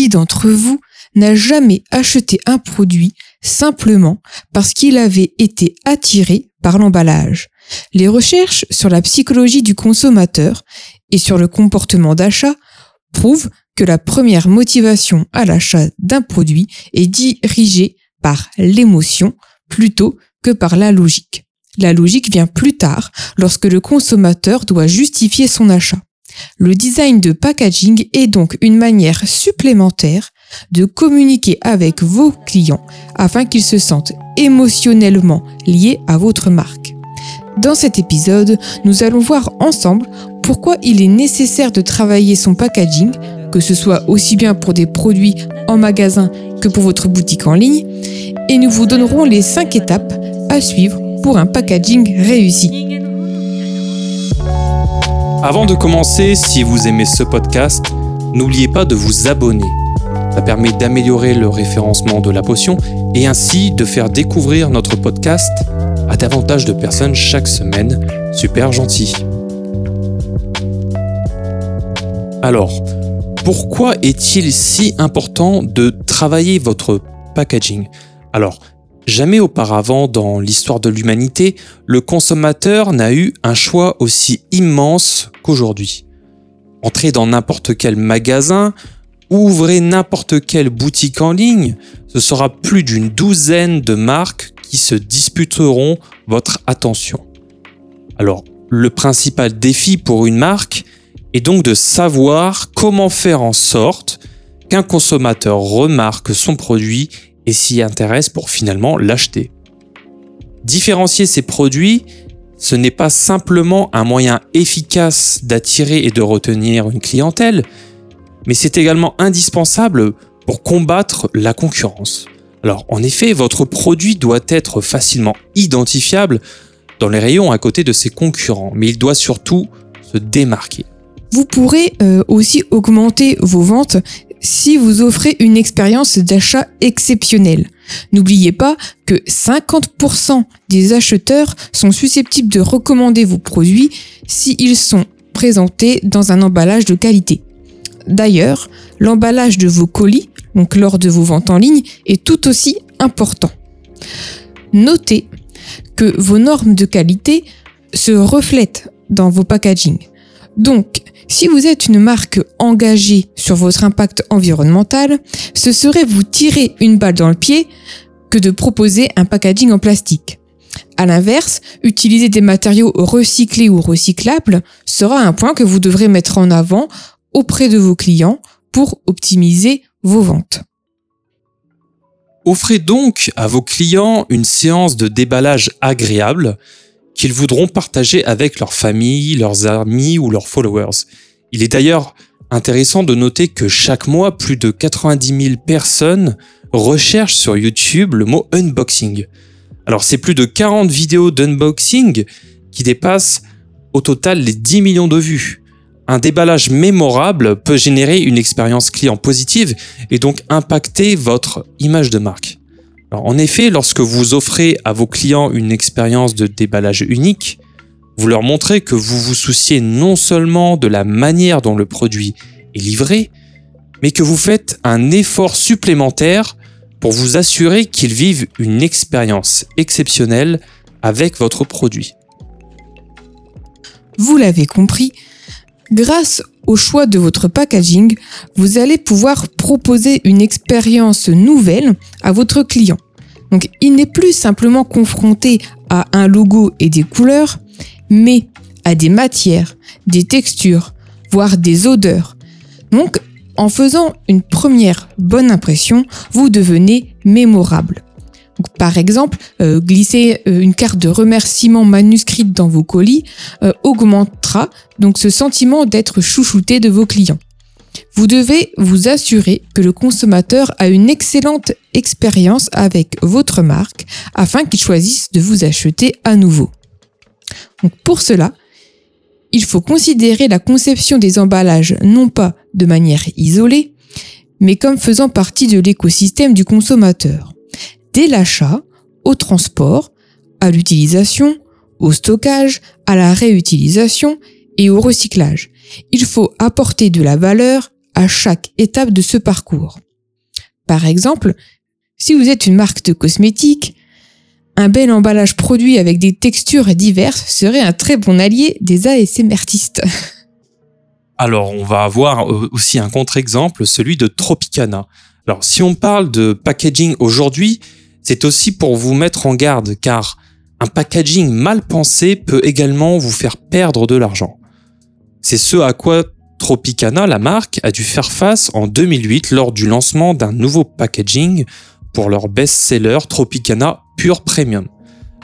qui d'entre vous n'a jamais acheté un produit simplement parce qu'il avait été attiré par l'emballage? Les recherches sur la psychologie du consommateur et sur le comportement d'achat prouvent que la première motivation à l'achat d'un produit est dirigée par l'émotion plutôt que par la logique. La logique vient plus tard lorsque le consommateur doit justifier son achat. Le design de packaging est donc une manière supplémentaire de communiquer avec vos clients afin qu'ils se sentent émotionnellement liés à votre marque. Dans cet épisode, nous allons voir ensemble pourquoi il est nécessaire de travailler son packaging, que ce soit aussi bien pour des produits en magasin que pour votre boutique en ligne, et nous vous donnerons les 5 étapes à suivre pour un packaging réussi. Avant de commencer, si vous aimez ce podcast, n'oubliez pas de vous abonner. Ça permet d'améliorer le référencement de la potion et ainsi de faire découvrir notre podcast à davantage de personnes chaque semaine. Super gentil. Alors, pourquoi est-il si important de travailler votre packaging? Alors, Jamais auparavant dans l'histoire de l'humanité, le consommateur n'a eu un choix aussi immense qu'aujourd'hui. Entrez dans n'importe quel magasin, ouvrez n'importe quelle boutique en ligne, ce sera plus d'une douzaine de marques qui se disputeront votre attention. Alors, le principal défi pour une marque est donc de savoir comment faire en sorte qu'un consommateur remarque son produit et s'y intéresse pour finalement l'acheter. Différencier ces produits, ce n'est pas simplement un moyen efficace d'attirer et de retenir une clientèle, mais c'est également indispensable pour combattre la concurrence. Alors en effet, votre produit doit être facilement identifiable dans les rayons à côté de ses concurrents, mais il doit surtout se démarquer. Vous pourrez euh, aussi augmenter vos ventes si vous offrez une expérience d'achat exceptionnelle. N'oubliez pas que 50% des acheteurs sont susceptibles de recommander vos produits s'ils sont présentés dans un emballage de qualité. D'ailleurs, l'emballage de vos colis, donc lors de vos ventes en ligne, est tout aussi important. Notez que vos normes de qualité se reflètent dans vos packaging. Donc, si vous êtes une marque engagée sur votre impact environnemental, ce serait vous tirer une balle dans le pied que de proposer un packaging en plastique. À l'inverse, utiliser des matériaux recyclés ou recyclables sera un point que vous devrez mettre en avant auprès de vos clients pour optimiser vos ventes. Offrez donc à vos clients une séance de déballage agréable qu'ils voudront partager avec leur famille, leurs amis ou leurs followers. Il est d'ailleurs intéressant de noter que chaque mois, plus de 90 000 personnes recherchent sur YouTube le mot unboxing. Alors c'est plus de 40 vidéos d'unboxing qui dépassent au total les 10 millions de vues. Un déballage mémorable peut générer une expérience client positive et donc impacter votre image de marque en effet, lorsque vous offrez à vos clients une expérience de déballage unique, vous leur montrez que vous vous souciez non seulement de la manière dont le produit est livré, mais que vous faites un effort supplémentaire pour vous assurer qu'ils vivent une expérience exceptionnelle avec votre produit. Vous l'avez compris, grâce au choix de votre packaging, vous allez pouvoir proposer une expérience nouvelle à votre client. Donc il n'est plus simplement confronté à un logo et des couleurs, mais à des matières, des textures, voire des odeurs. Donc en faisant une première bonne impression, vous devenez mémorable. Par exemple, euh, glisser euh, une carte de remerciement manuscrite dans vos colis euh, augmentera donc ce sentiment d'être chouchouté de vos clients. Vous devez vous assurer que le consommateur a une excellente expérience avec votre marque afin qu'il choisisse de vous acheter à nouveau. pour cela, il faut considérer la conception des emballages non pas de manière isolée, mais comme faisant partie de l'écosystème du consommateur. Dès l'achat, au transport, à l'utilisation, au stockage, à la réutilisation et au recyclage. Il faut apporter de la valeur à chaque étape de ce parcours. Par exemple, si vous êtes une marque de cosmétiques, un bel emballage produit avec des textures diverses serait un très bon allié des ASMRtistes. Alors, on va avoir euh, aussi un contre-exemple, celui de Tropicana. Alors, si on parle de packaging aujourd'hui, c'est aussi pour vous mettre en garde, car un packaging mal pensé peut également vous faire perdre de l'argent. C'est ce à quoi Tropicana, la marque, a dû faire face en 2008 lors du lancement d'un nouveau packaging pour leur best-seller Tropicana Pure Premium.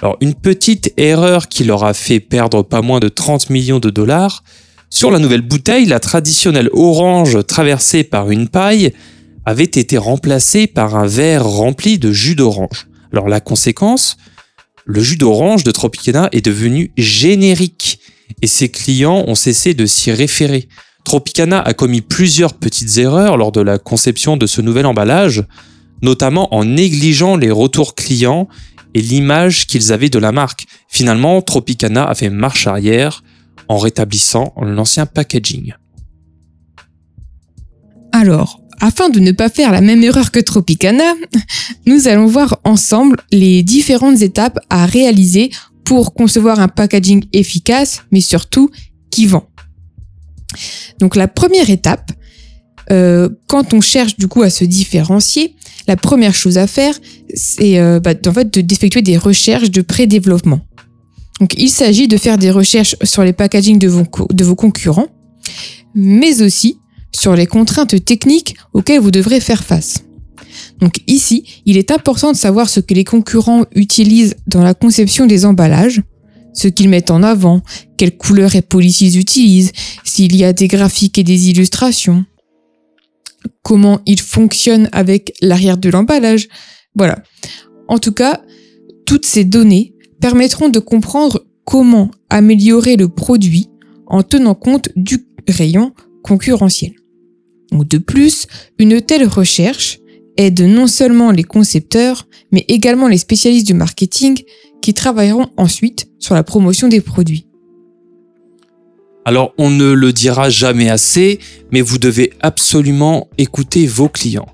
Alors, une petite erreur qui leur a fait perdre pas moins de 30 millions de dollars. Sur la nouvelle bouteille, la traditionnelle orange traversée par une paille avait été remplacée par un verre rempli de jus d'orange. Alors, la conséquence, le jus d'orange de Tropicana est devenu générique et ses clients ont cessé de s'y référer. Tropicana a commis plusieurs petites erreurs lors de la conception de ce nouvel emballage, notamment en négligeant les retours clients et l'image qu'ils avaient de la marque. Finalement, Tropicana a fait marche arrière en rétablissant l'ancien packaging. Alors, afin de ne pas faire la même erreur que Tropicana, nous allons voir ensemble les différentes étapes à réaliser pour concevoir un packaging efficace, mais surtout qui vend. Donc la première étape, euh, quand on cherche du coup à se différencier, la première chose à faire, c'est euh, bah, en fait d'effectuer des recherches de pré-développement. Donc il s'agit de faire des recherches sur les packagings de vos, de vos concurrents, mais aussi sur les contraintes techniques auxquelles vous devrez faire face. Donc ici, il est important de savoir ce que les concurrents utilisent dans la conception des emballages, ce qu'ils mettent en avant, quelles couleurs et polices ils utilisent, s'il y a des graphiques et des illustrations, comment ils fonctionnent avec l'arrière de l'emballage. Voilà. En tout cas, toutes ces données permettront de comprendre comment améliorer le produit en tenant compte du rayon concurrentiel. De plus, une telle recherche aide non seulement les concepteurs, mais également les spécialistes du marketing qui travailleront ensuite sur la promotion des produits. Alors on ne le dira jamais assez, mais vous devez absolument écouter vos clients.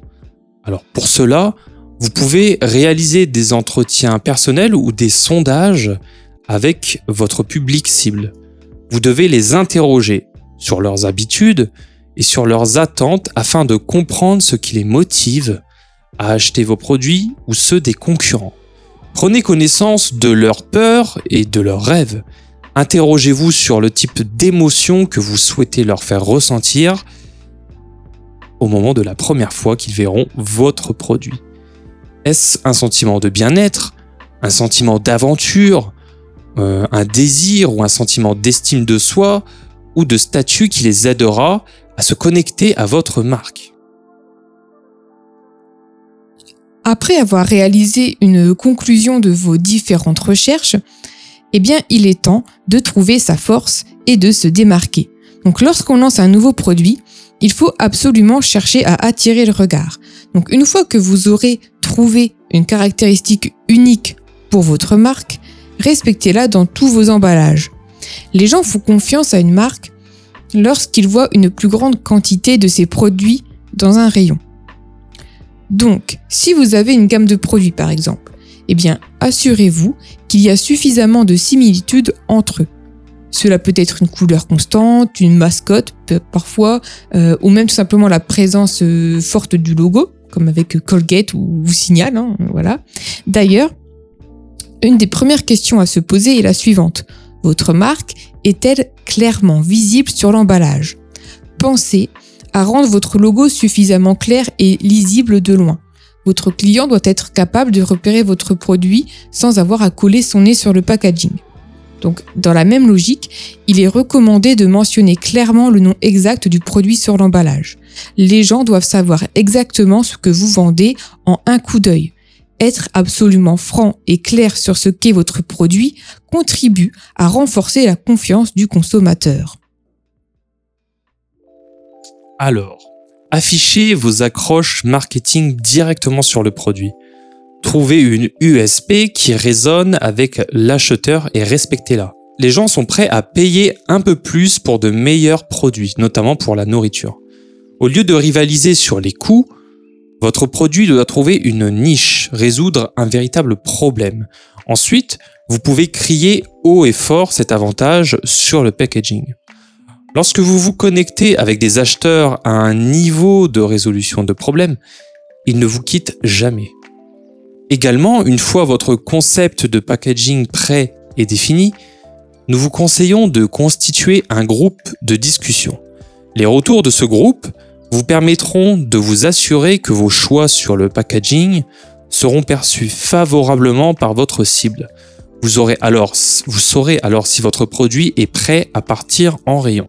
Alors pour cela, vous pouvez réaliser des entretiens personnels ou des sondages avec votre public cible. Vous devez les interroger sur leurs habitudes et sur leurs attentes afin de comprendre ce qui les motive à acheter vos produits ou ceux des concurrents. Prenez connaissance de leurs peurs et de leurs rêves. Interrogez-vous sur le type d'émotion que vous souhaitez leur faire ressentir au moment de la première fois qu'ils verront votre produit. Est-ce un sentiment de bien-être, un sentiment d'aventure, euh, un désir ou un sentiment d'estime de soi ou de statut qui les aidera à se connecter à votre marque Après avoir réalisé une conclusion de vos différentes recherches, eh bien, il est temps de trouver sa force et de se démarquer. Donc, lorsqu'on lance un nouveau produit, il faut absolument chercher à attirer le regard. Donc, une fois que vous aurez trouvé une caractéristique unique pour votre marque, respectez-la dans tous vos emballages. Les gens font confiance à une marque lorsqu'ils voient une plus grande quantité de ses produits dans un rayon. Donc, si vous avez une gamme de produits par exemple, eh bien, assurez-vous qu'il y a suffisamment de similitudes entre eux. Cela peut être une couleur constante, une mascotte parfois, euh, ou même tout simplement la présence euh, forte du logo, comme avec Colgate ou, Signal. Hein, voilà. D'ailleurs, une des premières questions à se poser est la suivante. Votre marque est-elle clairement visible sur l'emballage? Pensez à rendre votre logo suffisamment clair et lisible de loin. Votre client doit être capable de repérer votre produit sans avoir à coller son nez sur le packaging. Donc, dans la même logique, il est recommandé de mentionner clairement le nom exact du produit sur l'emballage. Les gens doivent savoir exactement ce que vous vendez en un coup d'œil. Être absolument franc et clair sur ce qu'est votre produit contribue à renforcer la confiance du consommateur. Alors, affichez vos accroches marketing directement sur le produit. Trouvez une USP qui résonne avec l'acheteur et respectez-la. Les gens sont prêts à payer un peu plus pour de meilleurs produits, notamment pour la nourriture. Au lieu de rivaliser sur les coûts, votre produit doit trouver une niche, résoudre un véritable problème. Ensuite, vous pouvez crier haut et fort cet avantage sur le packaging. Lorsque vous vous connectez avec des acheteurs à un niveau de résolution de problème, ils ne vous quittent jamais. Également, une fois votre concept de packaging prêt et défini, nous vous conseillons de constituer un groupe de discussion. Les retours de ce groupe vous permettront de vous assurer que vos choix sur le packaging seront perçus favorablement par votre cible. Vous, saurez alors si votre produit est prêt à partir en rayon.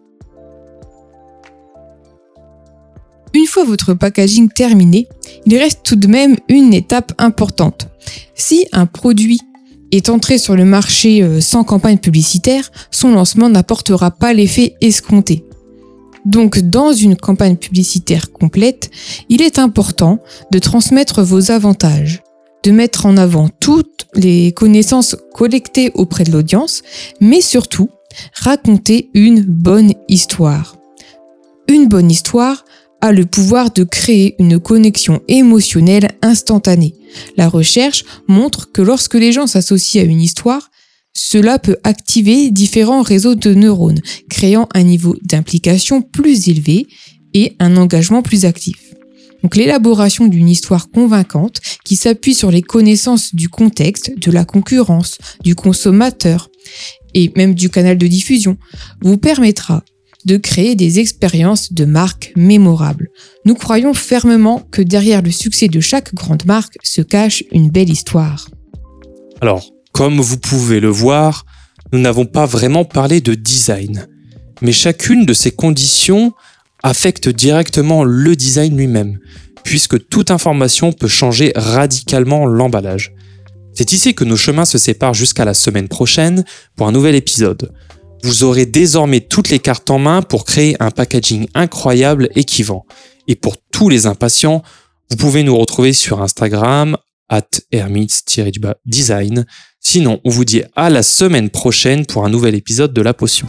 Une fois votre packaging terminé, il reste tout de même une étape importante. Si un produit est entré sur le marché euh, sans campagne publicitaire, son lancement n'apportera pas l'effet escompté. Donc dans une campagne publicitaire complète, il est important de transmettre vos avantages, de mettre en avant toutes les connaissances collectées auprès de l'audience, mais surtout raconter une bonne histoire. Une bonne histoire a le pouvoir de créer une connexion émotionnelle instantanée. La recherche montre que lorsque les gens s'associent à une histoire, cela peut activer différents réseaux de neurones, créant un niveau d'implication plus élevé et un engagement plus actif. Donc l'élaboration d'une histoire convaincante qui s'appuie sur les connaissances du contexte, de la concurrence, du consommateur et même du canal de diffusion vous permettra de créer des expériences de marque mémorables. Nous croyons fermement que derrière le succès de chaque grande marque se cache une belle histoire. Alors, comme vous pouvez le voir, nous n'avons pas vraiment parlé de design, mais chacune de ces conditions affecte directement le design lui-même, puisque toute information peut changer radicalement l'emballage. C'est ici que nos chemins se séparent jusqu'à la semaine prochaine pour un nouvel épisode vous aurez désormais toutes les cartes en main pour créer un packaging incroyable et qui vend. Et pour tous les impatients, vous pouvez nous retrouver sur Instagram, at hermits-design. Sinon, on vous dit à la semaine prochaine pour un nouvel épisode de La Potion.